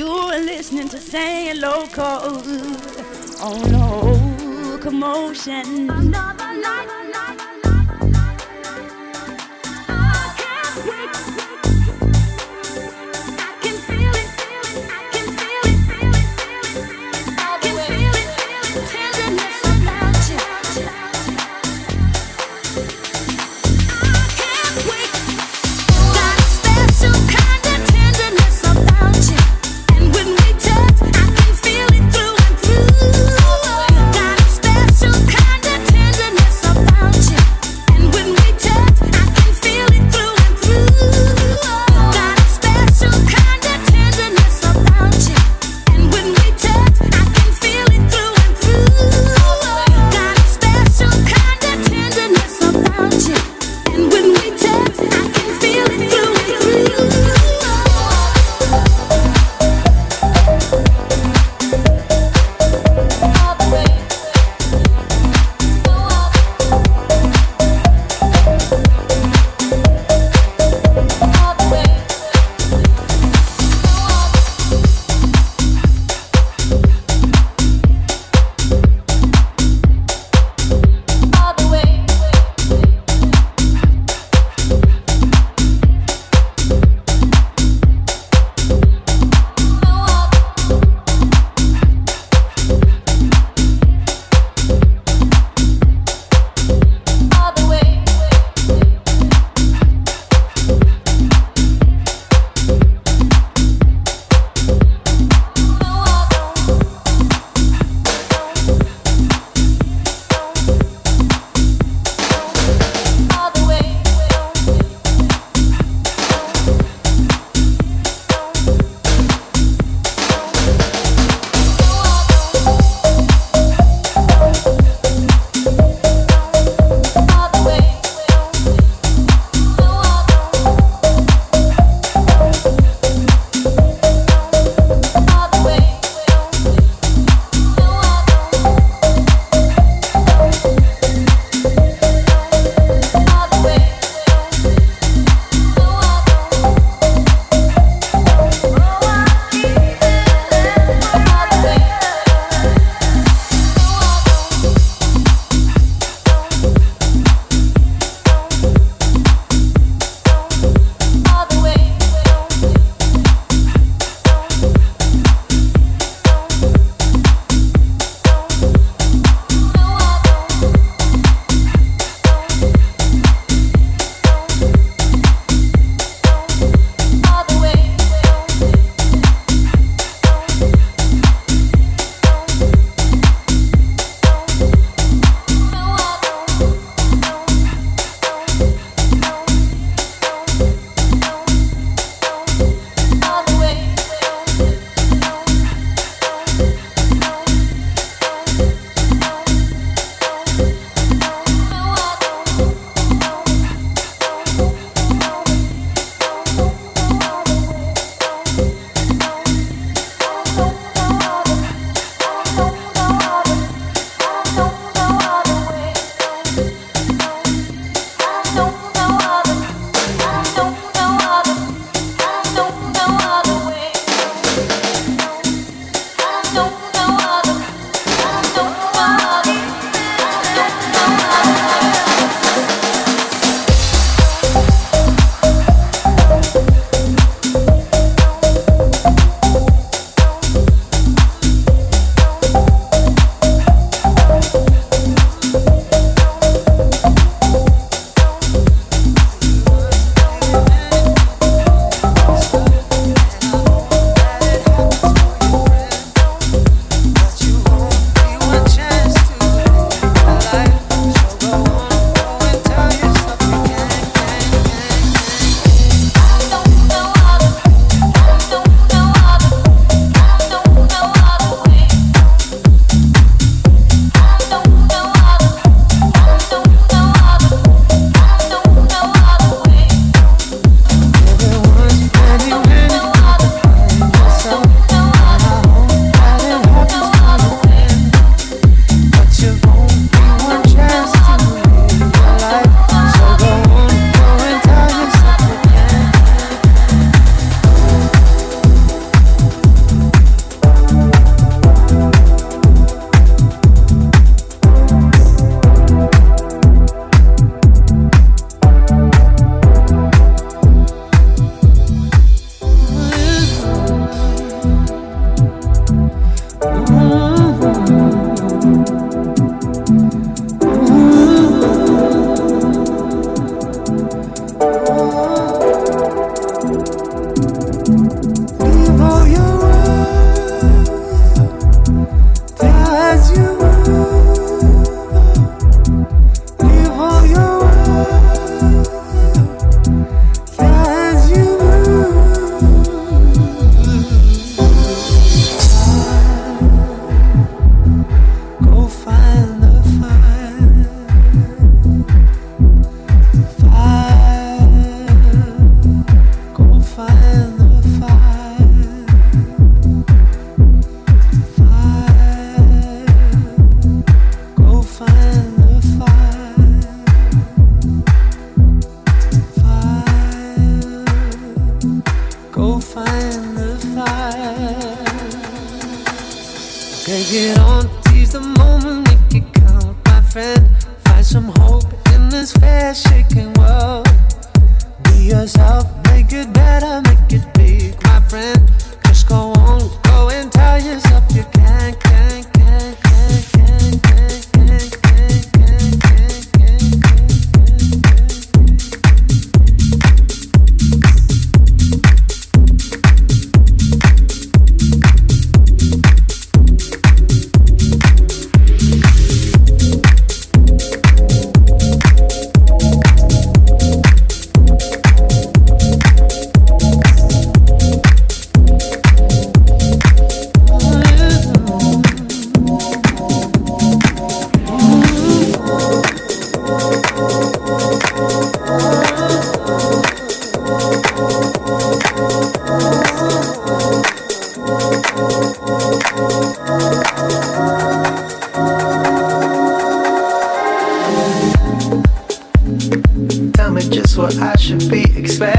You're listening to Say Local on no commotion. Another night.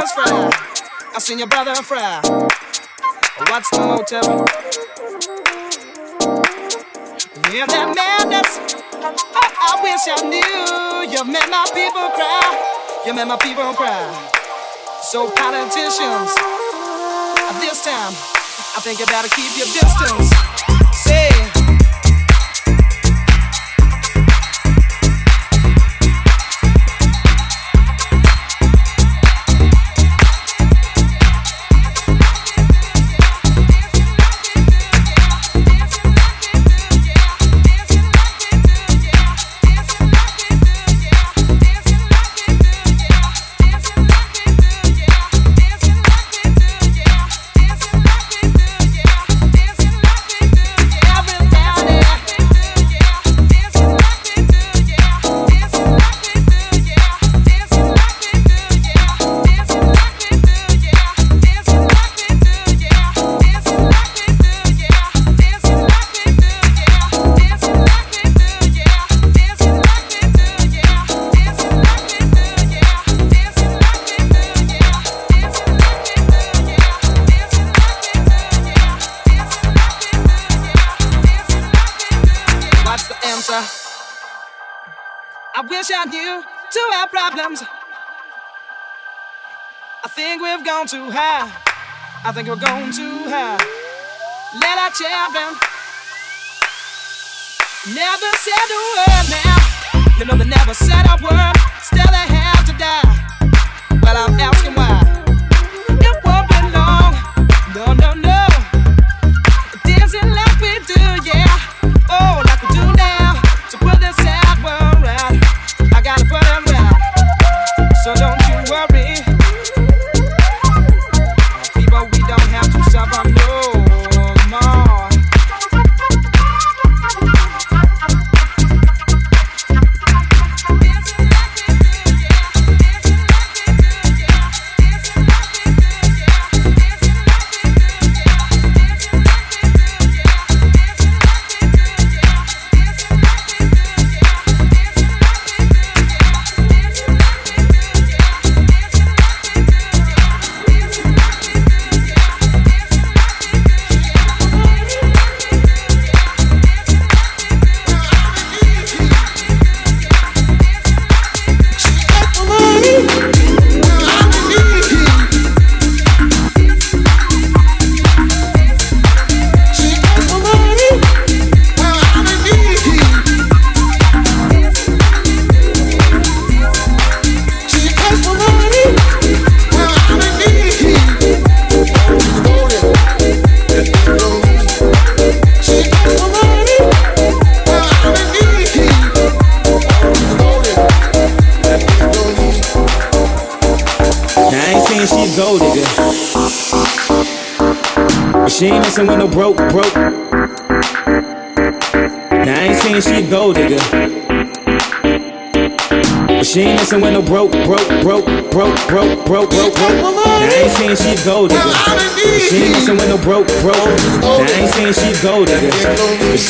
brother's fry. I seen your brother fry. What's the motive? Yeah, that madness. I, I wish I knew. You made my people cry. You made my people cry. So politicians, this time, I think you better keep your distance.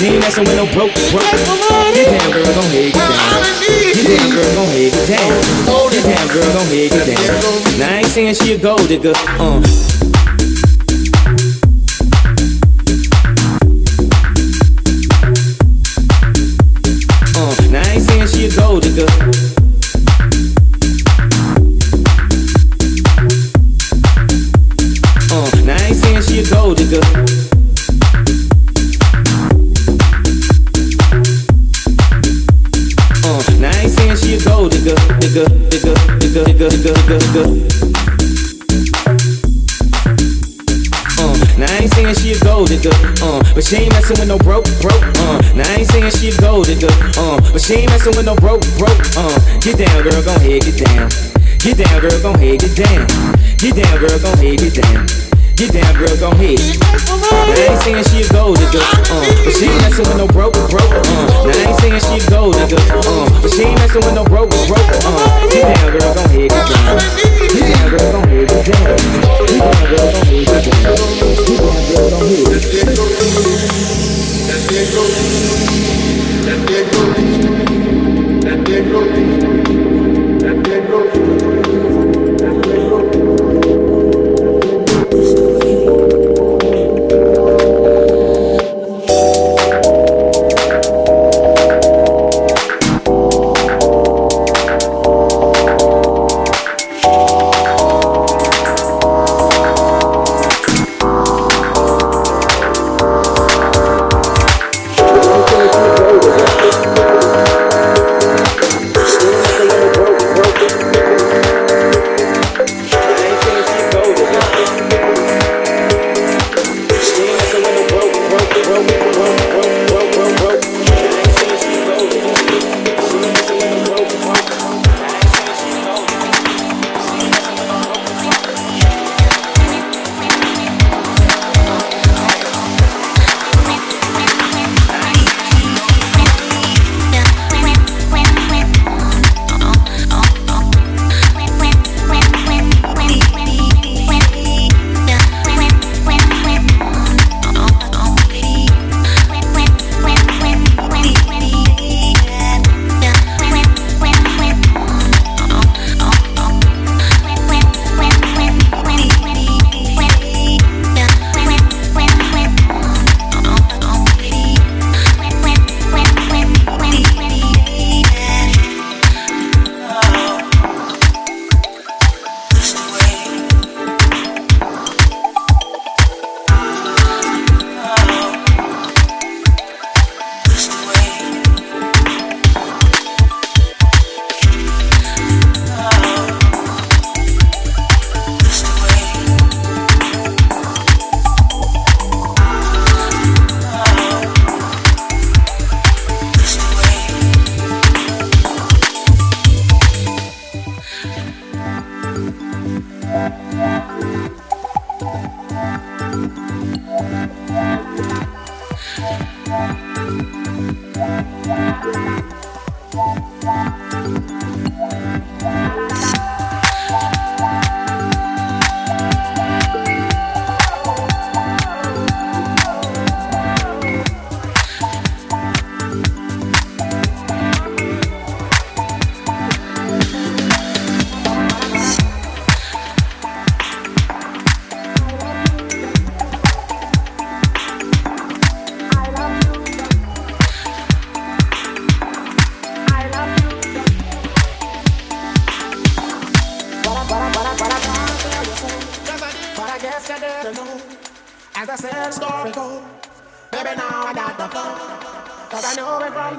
She ain't messing with no broke, broke. Get down, girl, gon' head, get down. Get down, girl, gon' head, get down. Get down, girl, gon' head, get down. Now I ain't saying she a gold digger. Uh. Uh, now I ain't saying she a gold digger. She ain't messing with no broke, broke, uh. Get down, girl, gon' head, get down. Get down, girl, gon' head, get down. Get down, girl, gon' head, get down. Get down, girl, gon' head. Now I ain't saying she a gold digger, uh, but she ain't messing with no broke, broke, uh. Now I ain't saying she a gold digger, uh, but she ain't messing with no broke, broke, uh. Get down, girl, gon' head, get down. Get down, girl, gon' head, get down. Get down, girl, gon' head, get down. That they're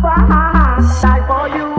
for you,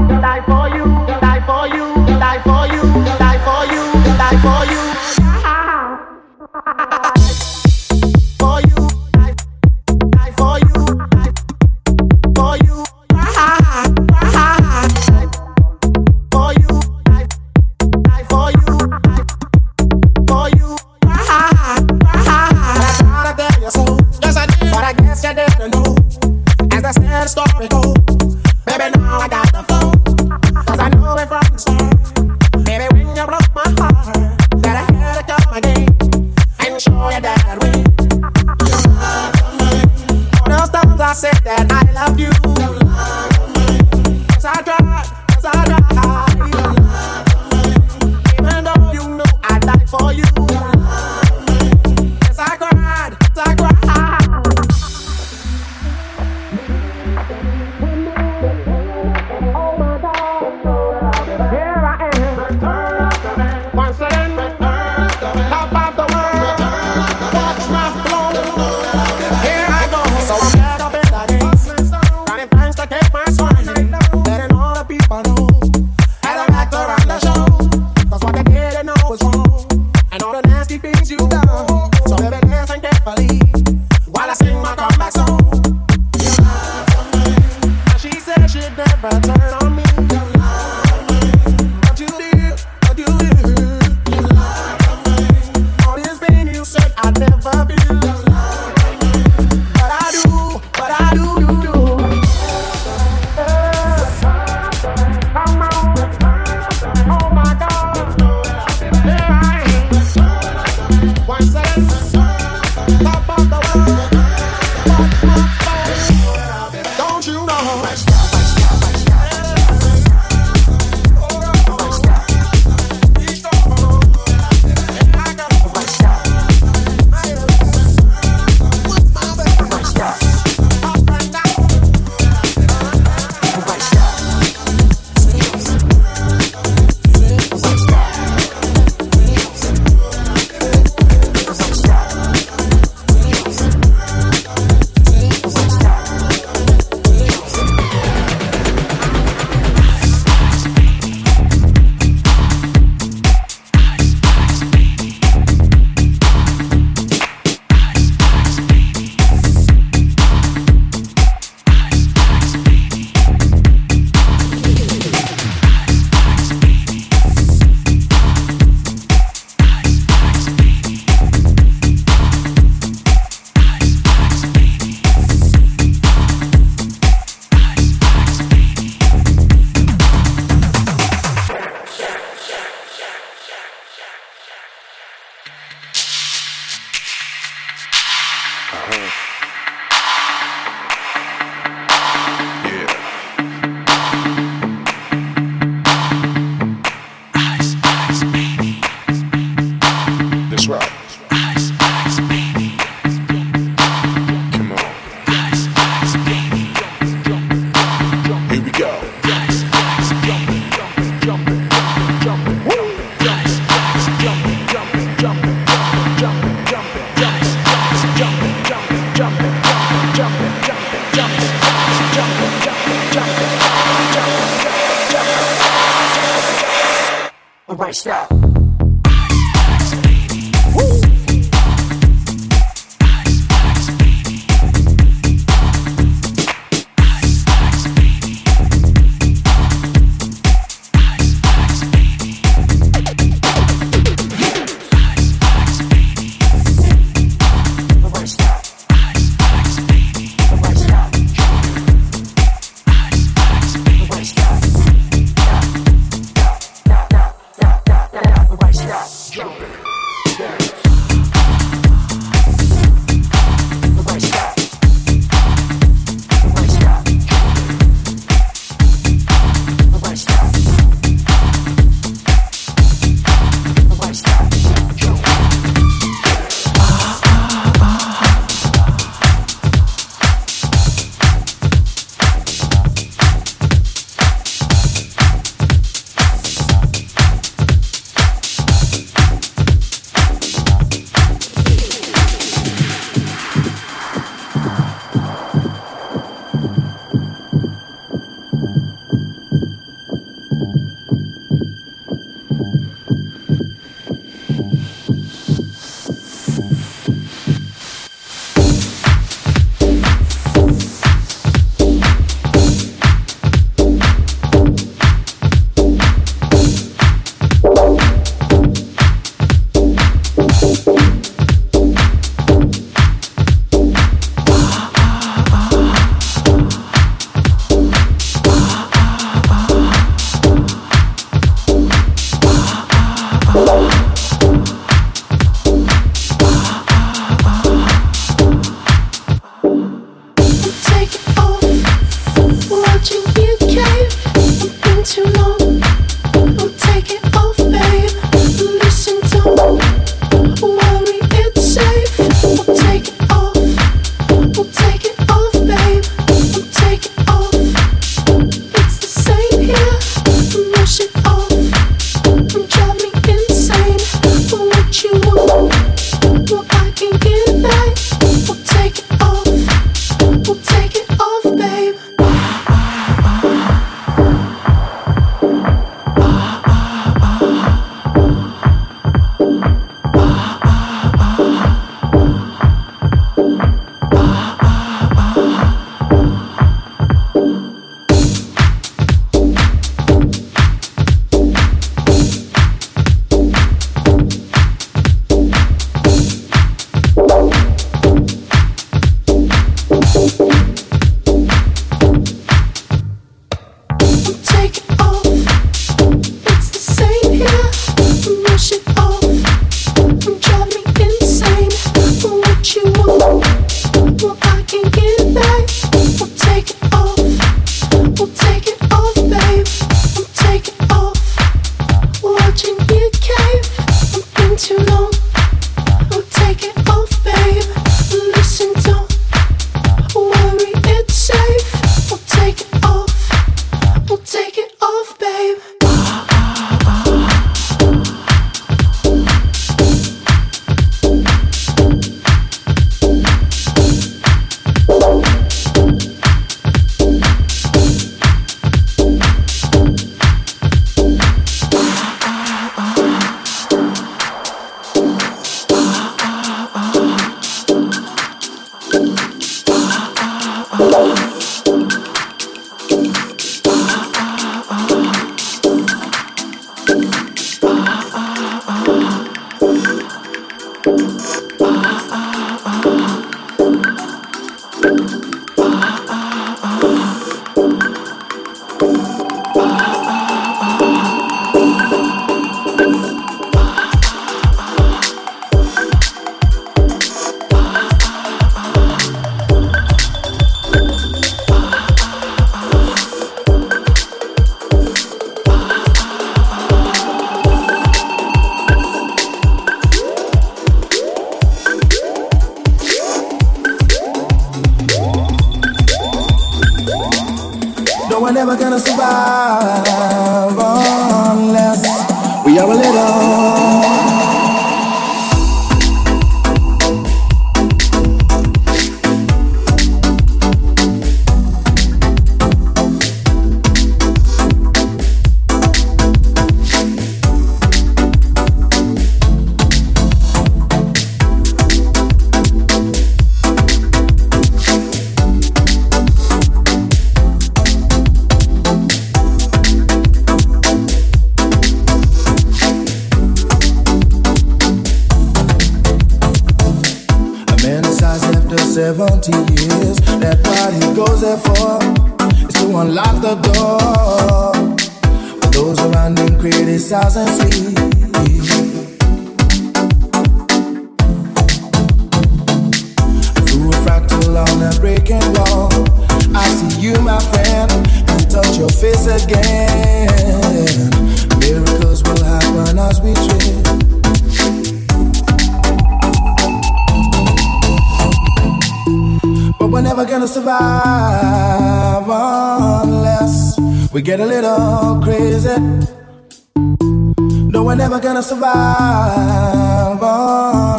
gonna survive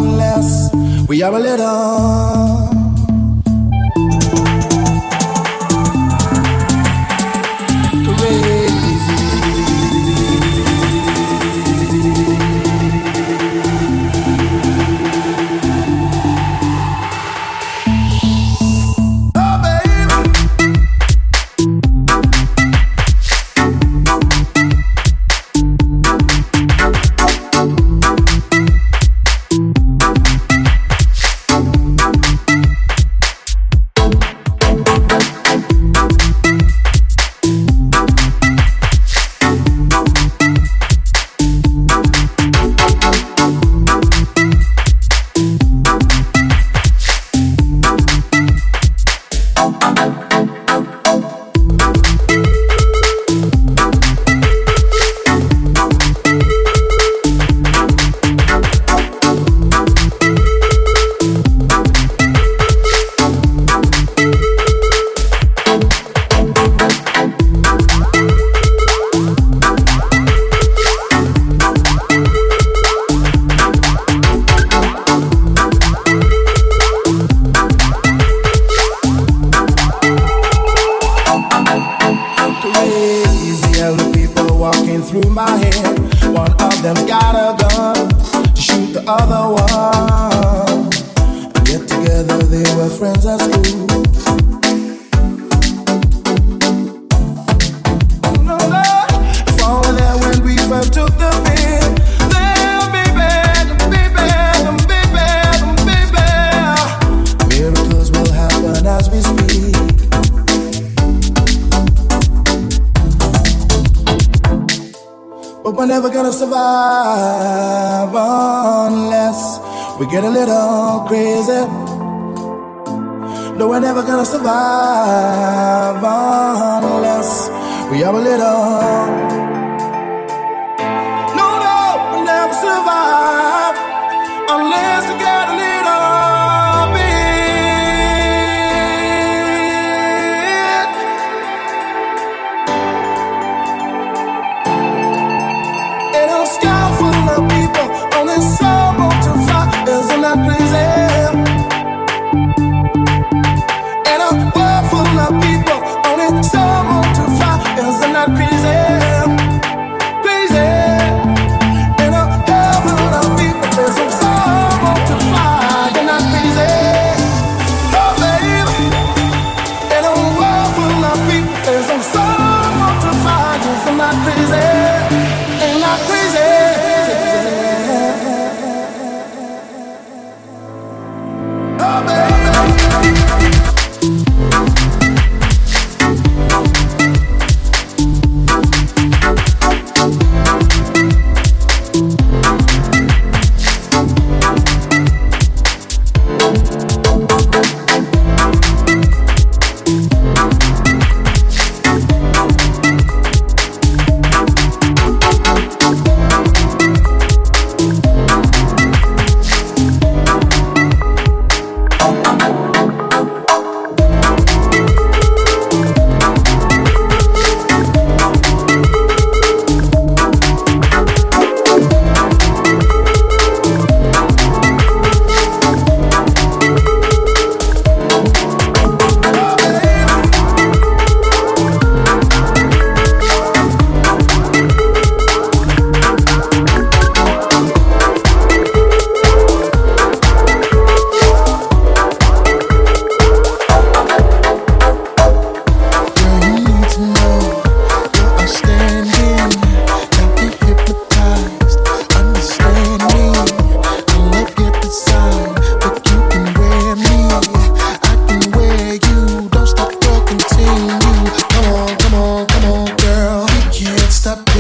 unless we are a little.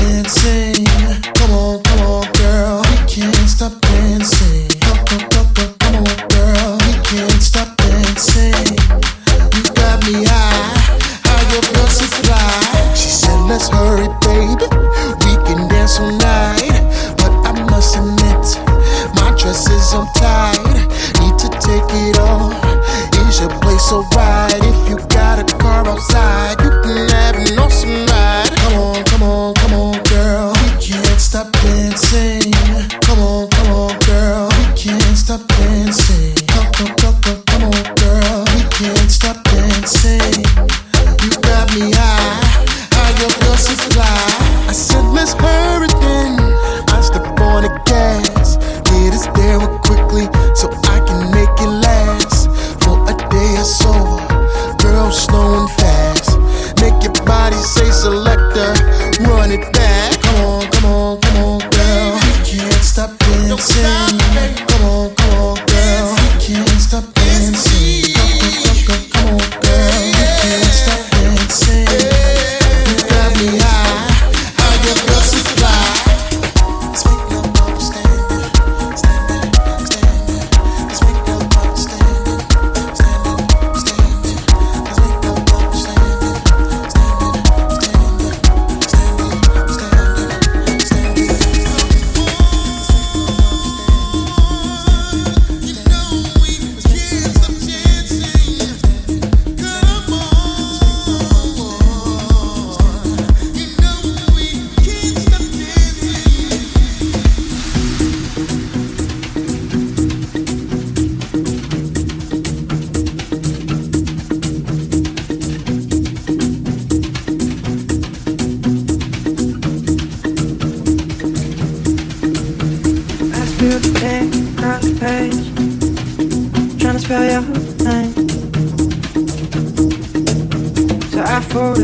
dancing.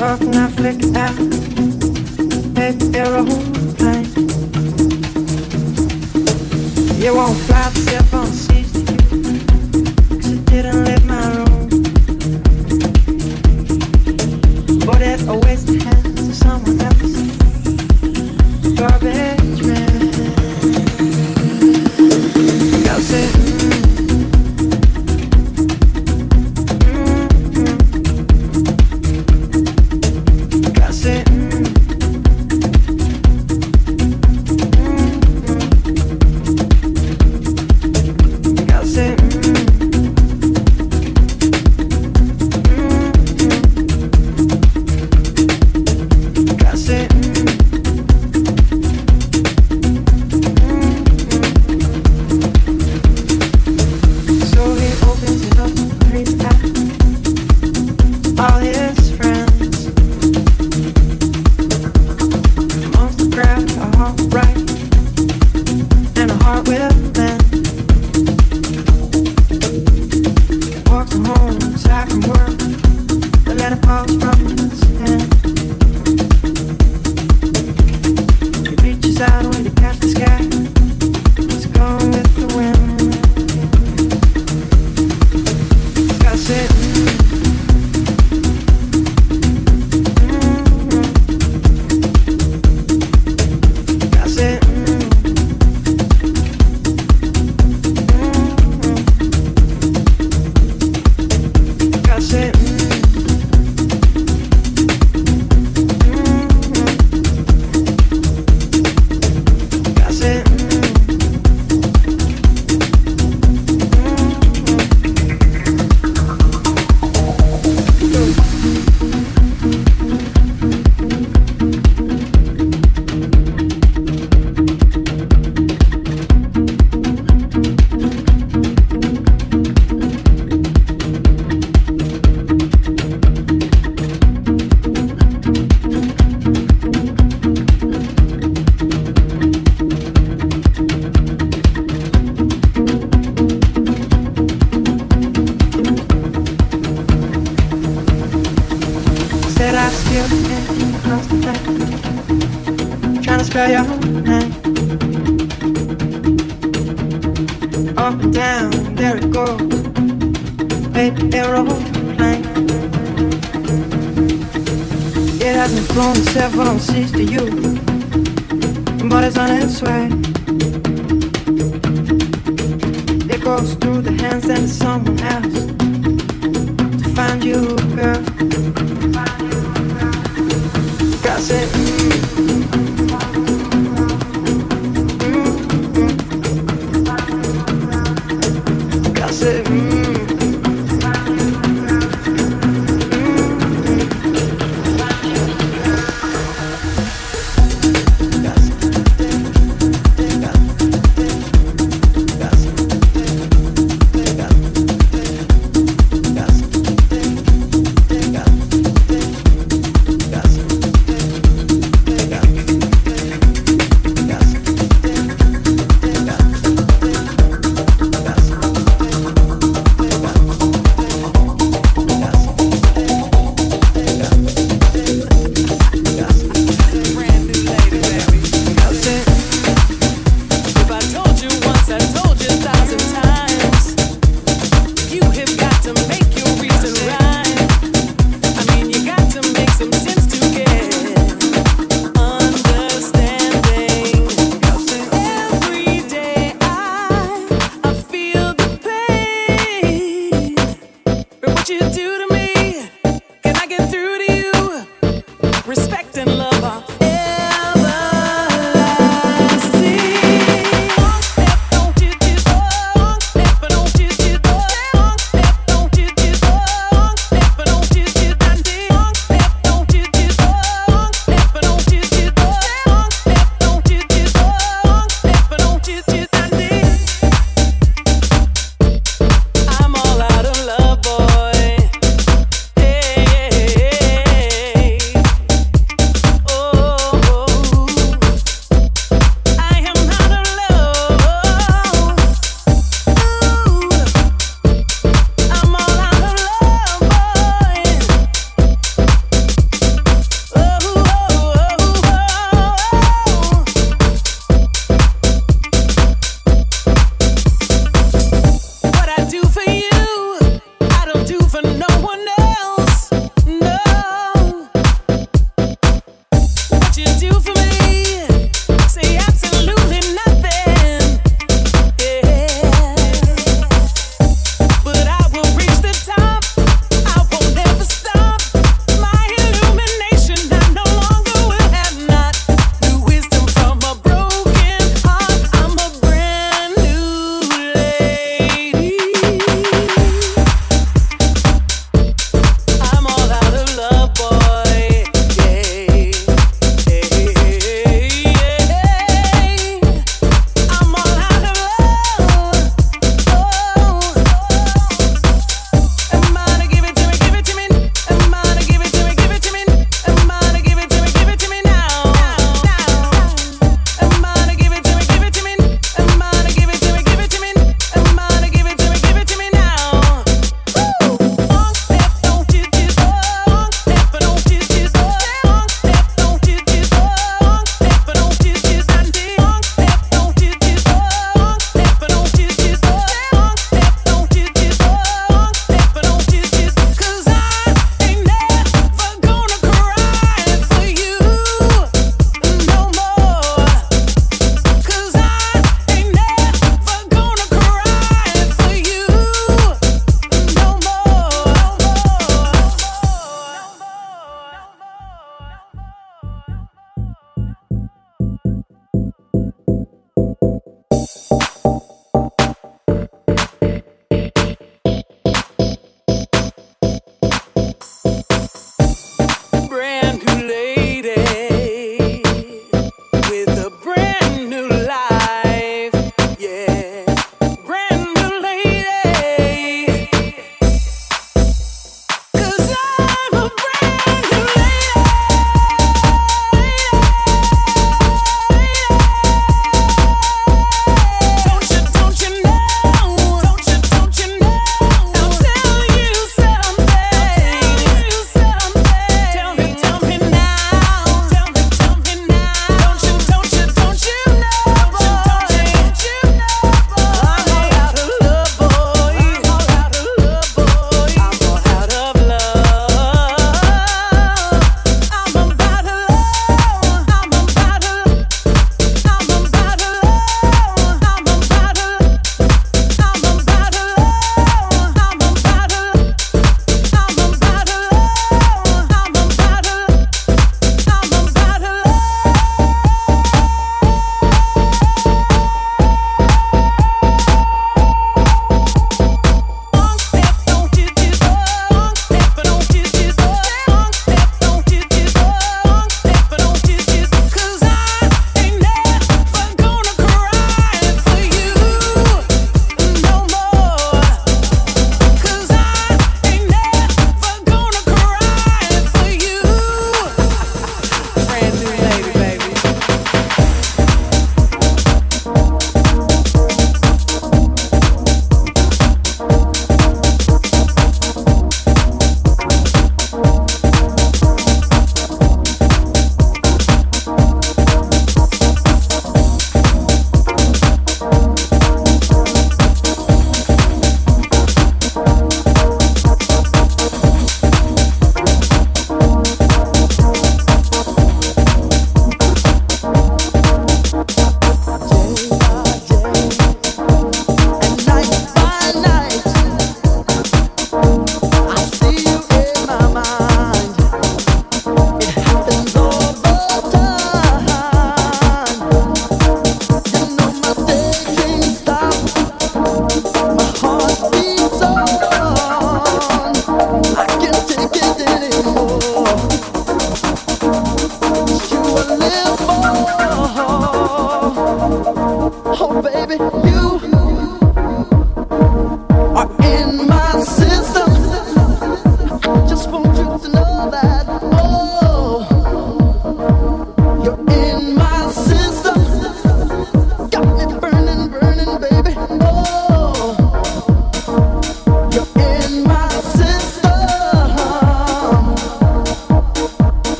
auf Netflix app Make your own plane You won't fly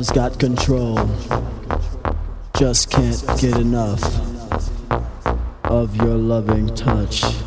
got control. Just can't get enough of your loving touch.